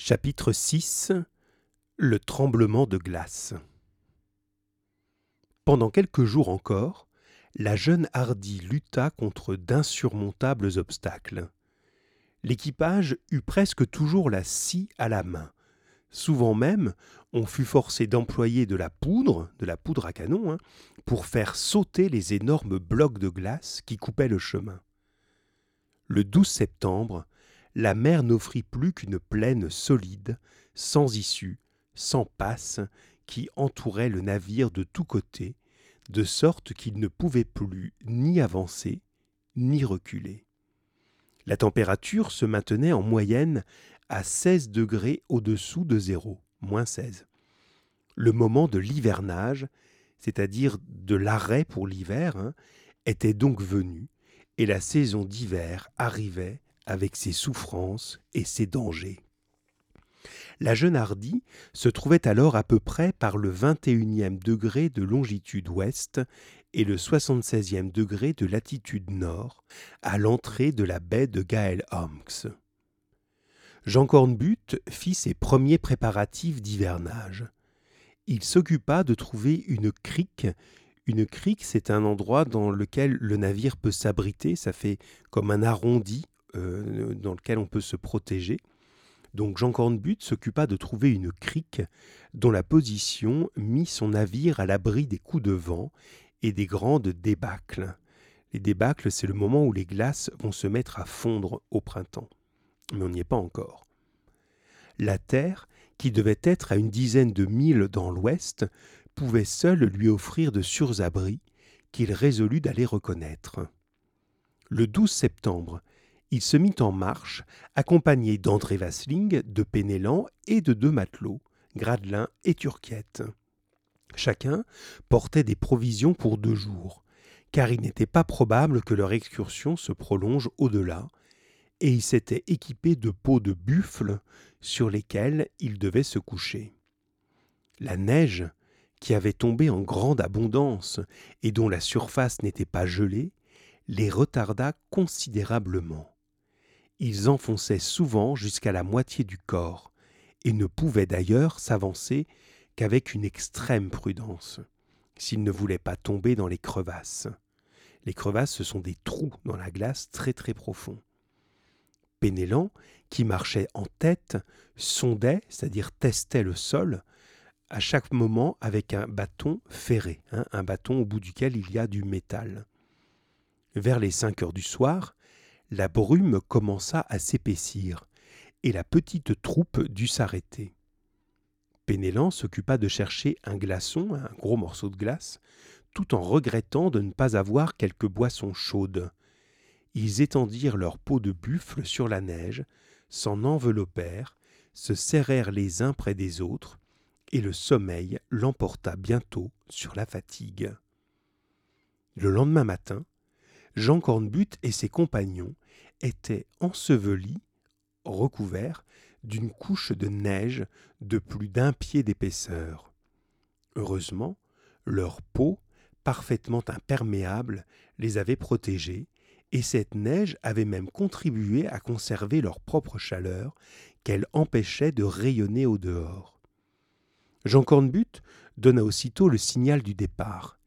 Chapitre 6 Le tremblement de glace Pendant quelques jours encore, la jeune Hardy lutta contre d'insurmontables obstacles. L'équipage eut presque toujours la scie à la main. Souvent même, on fut forcé d'employer de la poudre, de la poudre à canon, hein, pour faire sauter les énormes blocs de glace qui coupaient le chemin. Le 12 septembre, la mer n'offrit plus qu'une plaine solide, sans issue, sans passe, qui entourait le navire de tous côtés, de sorte qu'il ne pouvait plus ni avancer, ni reculer. La température se maintenait en moyenne à 16 degrés au-dessous de zéro, moins 16. Le moment de l'hivernage, c'est-à-dire de l'arrêt pour l'hiver, hein, était donc venu, et la saison d'hiver arrivait avec ses souffrances et ses dangers. La jeune Hardy se trouvait alors à peu près par le 21e degré de longitude ouest et le 76e degré de latitude nord, à l'entrée de la baie de Gaël Homx. Jean Cornbutte fit ses premiers préparatifs d'hivernage. Il s'occupa de trouver une crique. Une crique, c'est un endroit dans lequel le navire peut s'abriter, ça fait comme un arrondi euh, dans lequel on peut se protéger. Donc Jean Cornbutte s'occupa de trouver une crique dont la position mit son navire à l'abri des coups de vent et des grandes débâcles. Les débâcles, c'est le moment où les glaces vont se mettre à fondre au printemps. Mais on n'y est pas encore. La terre, qui devait être à une dizaine de milles dans l'ouest, pouvait seule lui offrir de sûrs abris qu'il résolut d'aller reconnaître. Le 12 septembre, il se mit en marche, accompagné d'André Vasling, de Pénélan et de deux matelots, Gradelin et Turquiette. Chacun portait des provisions pour deux jours, car il n'était pas probable que leur excursion se prolonge au-delà, et ils s'étaient équipés de peaux de buffle sur lesquelles ils devaient se coucher. La neige, qui avait tombé en grande abondance et dont la surface n'était pas gelée, les retarda considérablement. Ils enfonçaient souvent jusqu'à la moitié du corps, et ne pouvaient d'ailleurs s'avancer qu'avec une extrême prudence, s'ils ne voulaient pas tomber dans les crevasses. Les crevasses, ce sont des trous dans la glace très très profonds. Pénélan, qui marchait en tête, sondait, c'est-à-dire testait le sol, à chaque moment avec un bâton ferré, hein, un bâton au bout duquel il y a du métal. Vers les cinq heures du soir, la brume commença à s'épaissir, et la petite troupe dut s'arrêter. Pénélan s'occupa de chercher un glaçon, un gros morceau de glace, tout en regrettant de ne pas avoir quelque boisson chaude. Ils étendirent leur peau de buffle sur la neige, s'en enveloppèrent, se serrèrent les uns près des autres, et le sommeil l'emporta bientôt sur la fatigue. Le lendemain matin, Jean Cornbutte et ses compagnons étaient ensevelis, recouverts d'une couche de neige de plus d'un pied d'épaisseur. Heureusement, leur peau, parfaitement imperméable, les avait protégés, et cette neige avait même contribué à conserver leur propre chaleur, qu'elle empêchait de rayonner au dehors. Jean Cornbutte donna aussitôt le signal du départ,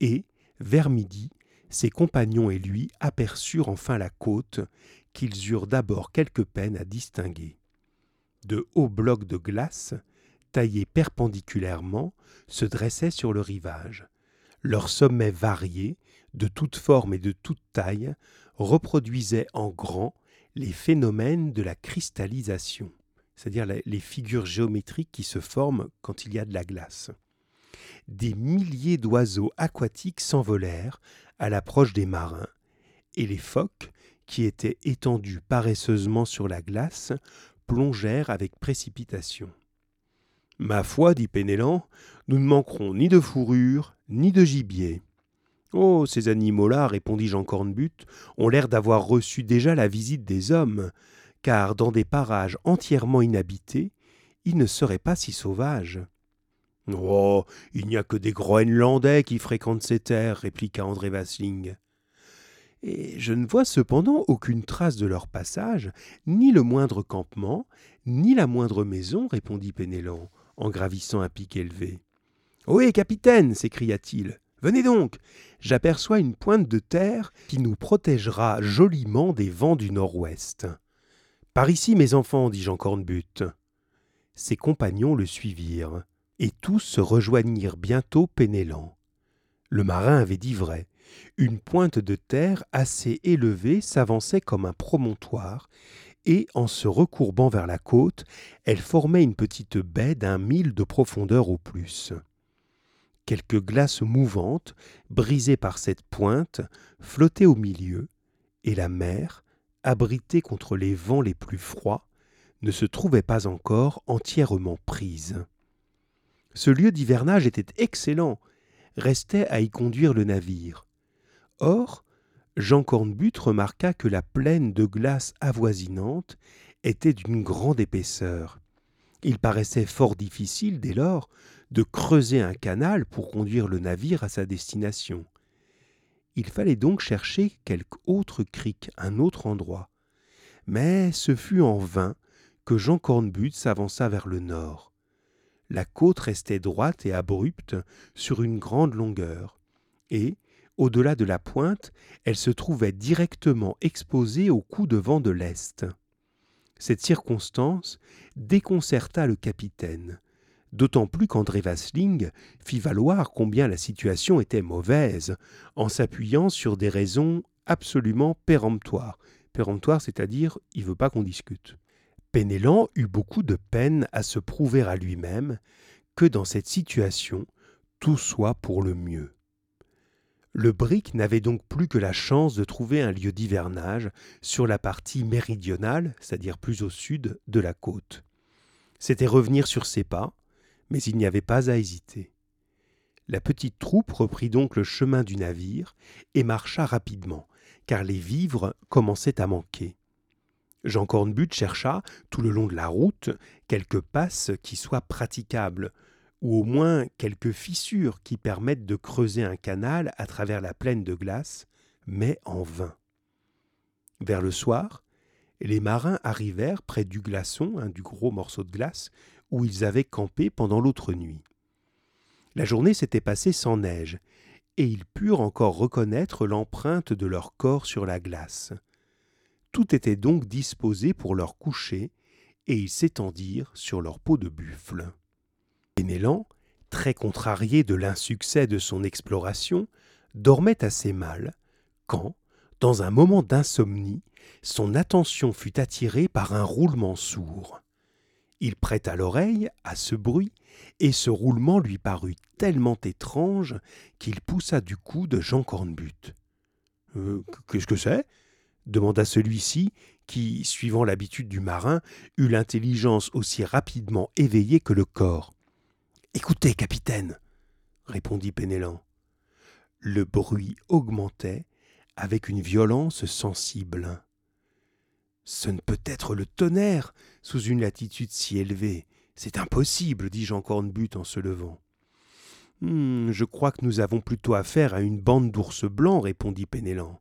et, vers midi, ses compagnons et lui aperçurent enfin la côte qu'ils eurent d'abord quelque peine à distinguer. De hauts blocs de glace, taillés perpendiculairement, se dressaient sur le rivage. Leurs sommets variés, de toutes formes et de toutes tailles, reproduisaient en grand les phénomènes de la cristallisation, c'est-à-dire les figures géométriques qui se forment quand il y a de la glace. Des milliers d'oiseaux aquatiques s'envolèrent, à l'approche des marins, et les phoques, qui étaient étendus paresseusement sur la glace, plongèrent avec précipitation. Ma foi, dit Pénélan, nous ne manquerons ni de fourrure, ni de gibier. Oh, ces animaux-là, répondit Jean Cornbutte, ont l'air d'avoir reçu déjà la visite des hommes, car dans des parages entièrement inhabités, ils ne seraient pas si sauvages. Oh, il n'y a que des Groenlandais qui fréquentent ces terres, répliqua André Vasling. Et je ne vois cependant aucune trace de leur passage, ni le moindre campement, Ni la moindre maison, répondit Pénélan, en gravissant un pic élevé. Ohé, capitaine s'écria-t-il. Venez donc. J'aperçois une pointe de terre qui nous protégera joliment des vents du nord-ouest. Par ici, mes enfants, dit Jean Cornbutte. Ses compagnons le suivirent, et tous se rejoignirent bientôt Pénélan. Le marin avait dit vrai. Une pointe de terre assez élevée s'avançait comme un promontoire, et en se recourbant vers la côte, elle formait une petite baie d'un mille de profondeur au plus. Quelques glaces mouvantes, brisées par cette pointe, flottaient au milieu, et la mer, abritée contre les vents les plus froids, ne se trouvait pas encore entièrement prise. Ce lieu d'hivernage était excellent, restait à y conduire le navire. Or, Jean Cornbutte remarqua que la plaine de glace avoisinante était d'une grande épaisseur. Il paraissait fort difficile, dès lors, de creuser un canal pour conduire le navire à sa destination. Il fallait donc chercher quelque autre crique, un autre endroit. Mais ce fut en vain que Jean Cornbutte s'avança vers le nord. La côte restait droite et abrupte sur une grande longueur, et, au-delà de la pointe, elle se trouvait directement exposée au coup de vent de l'Est. Cette circonstance déconcerta le capitaine, d'autant plus qu'André Vasling fit valoir combien la situation était mauvaise, en s'appuyant sur des raisons absolument péremptoires. Péremptoire, c'est-à-dire, il veut pas qu'on discute. Pénélan eut beaucoup de peine à se prouver à lui-même que dans cette situation, tout soit pour le mieux. Le brick n'avait donc plus que la chance de trouver un lieu d'hivernage sur la partie méridionale, c'est-à-dire plus au sud de la côte. C'était revenir sur ses pas, mais il n'y avait pas à hésiter. La petite troupe reprit donc le chemin du navire et marcha rapidement, car les vivres commençaient à manquer. Jean Cornbutte chercha, tout le long de la route, quelques passes qui soient praticables, ou au moins quelques fissures qui permettent de creuser un canal à travers la plaine de glace, mais en vain. Vers le soir, les marins arrivèrent près du glaçon, un du gros morceau de glace, où ils avaient campé pendant l'autre nuit. La journée s'était passée sans neige, et ils purent encore reconnaître l'empreinte de leur corps sur la glace. Tout était donc disposé pour leur coucher, et ils s'étendirent sur leur peau de buffle. Pénélan, très contrarié de l'insuccès de son exploration, dormait assez mal, quand, dans un moment d'insomnie, son attention fut attirée par un roulement sourd. Il prêta l'oreille à ce bruit, et ce roulement lui parut tellement étrange qu'il poussa du coude Jean Cornbutte. Euh, Qu'est-ce que c'est? Demanda celui-ci, qui, suivant l'habitude du marin, eut l'intelligence aussi rapidement éveillée que le corps. Écoutez, capitaine, répondit Pénélan. Le bruit augmentait avec une violence sensible. Ce ne peut être le tonnerre sous une latitude si élevée. C'est impossible, dit Jean Cornbutte en se levant. Hum, je crois que nous avons plutôt affaire à une bande d'ours blancs, répondit Pénélan.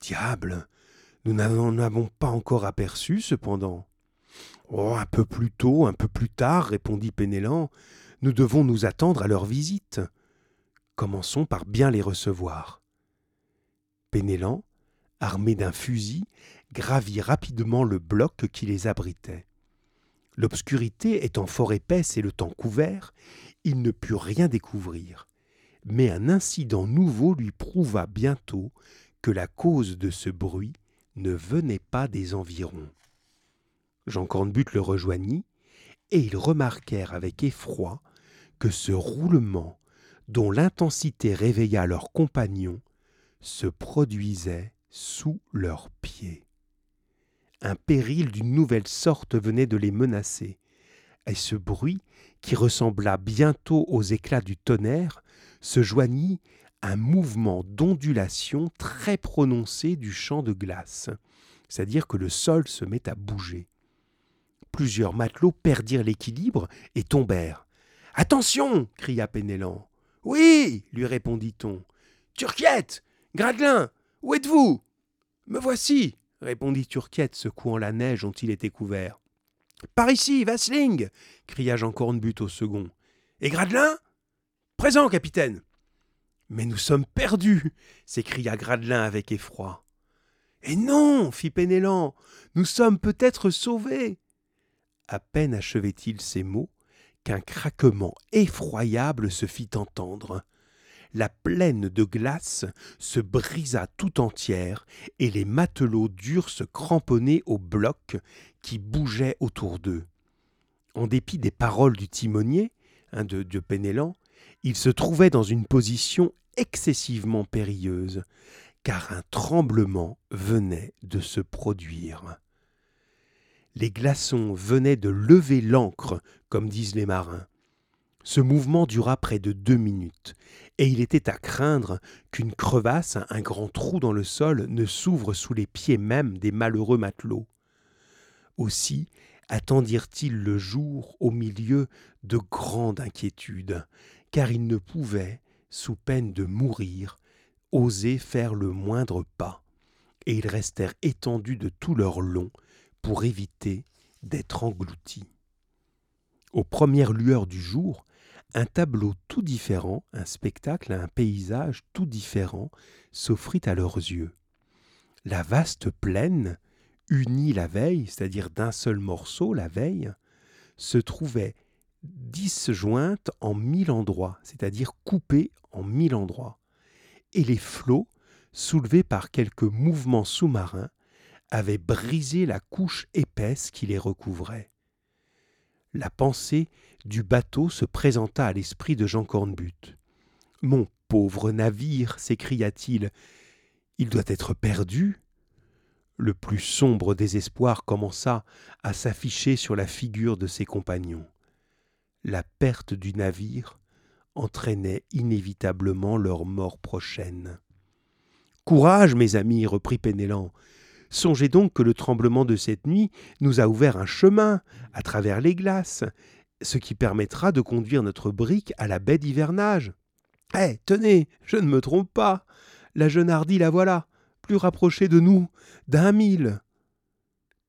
Diable, nous n'en avons pas encore aperçu, cependant. Oh, un peu plus tôt, un peu plus tard, répondit Pénélan. Nous devons nous attendre à leur visite. Commençons par bien les recevoir. Pénélan, armé d'un fusil, gravit rapidement le bloc qui les abritait. L'obscurité étant fort épaisse et le temps couvert, il ne put rien découvrir. Mais un incident nouveau lui prouva bientôt que la cause de ce bruit ne venait pas des environs. Jean Cornbutte le rejoignit, et ils remarquèrent avec effroi que ce roulement, dont l'intensité réveilla leurs compagnons, se produisait sous leurs pieds. Un péril d'une nouvelle sorte venait de les menacer, et ce bruit, qui ressembla bientôt aux éclats du tonnerre, se joignit un mouvement d'ondulation très prononcé du champ de glace, c'est-à-dire que le sol se met à bouger. Plusieurs matelots perdirent l'équilibre et tombèrent. Attention cria Pénélan. Oui lui répondit-on. Turquiette Gradelin Où êtes-vous Me voici répondit Turquiette, secouant la neige dont il était couvert. Par ici, Vasling cria Jean Cornbutte au second. Et Gradelin Présent, capitaine Mais nous sommes perdus s'écria Gradelin avec effroi. Et non fit Pénélan, nous sommes peut-être sauvés. À peine achevait-il ces mots qu'un craquement effroyable se fit entendre. La plaine de glace se brisa tout entière et les matelots durent se cramponner aux blocs qui bougeaient autour d'eux. En dépit des paroles du timonier, hein, de, de Pénélan, ils se trouvaient dans une position excessivement périlleuse, car un tremblement venait de se produire. Les glaçons venaient de lever l'ancre, comme disent les marins. Ce mouvement dura près de deux minutes, et il était à craindre qu'une crevasse, un grand trou dans le sol, ne s'ouvre sous les pieds même des malheureux matelots. Aussi attendirent-ils le jour au milieu de grandes inquiétudes, car ils ne pouvaient, sous peine de mourir, oser faire le moindre pas, et ils restèrent étendus de tout leur long pour éviter d'être engloutis. Aux premières lueurs du jour, un tableau tout différent, un spectacle, un paysage tout différent s'offrit à leurs yeux. La vaste plaine, unie la veille, c'est-à-dire d'un seul morceau la veille, se trouvait disjointe en mille endroits, c'est-à-dire coupée en mille endroits et les flots, soulevés par quelques mouvements sous-marins, avaient brisé la couche épaisse qui les recouvrait. La pensée du bateau se présenta à l'esprit de Jean Cornbutte. Mon pauvre navire, s'écria-t-il, il doit être perdu. Le plus sombre désespoir commença à s'afficher sur la figure de ses compagnons. La perte du navire entraînait inévitablement leur mort prochaine. Courage, mes amis, reprit Pénélan. Songez donc que le tremblement de cette nuit nous a ouvert un chemin à travers les glaces, ce qui permettra de conduire notre brique à la baie d'hivernage. Eh, tenez, je ne me trompe pas. La jeune hardie la voilà, plus rapprochée de nous d'un mille.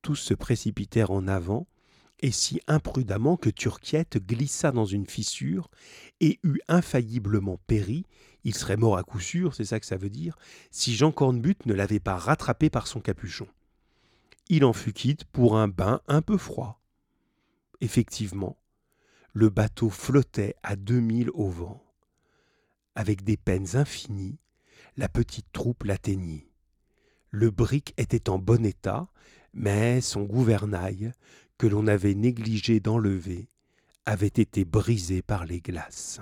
Tous se précipitèrent en avant, et si imprudemment que Turquiette glissa dans une fissure et eût infailliblement péri, il serait mort à coup sûr, c'est ça que ça veut dire, si Jean Cornbutte ne l'avait pas rattrapé par son capuchon. Il en fut quitte pour un bain un peu froid. Effectivement, le bateau flottait à deux milles au vent. Avec des peines infinies, la petite troupe l'atteignit. Le brick était en bon état, mais son gouvernail, que l'on avait négligé d'enlever, avait été brisé par les glaces.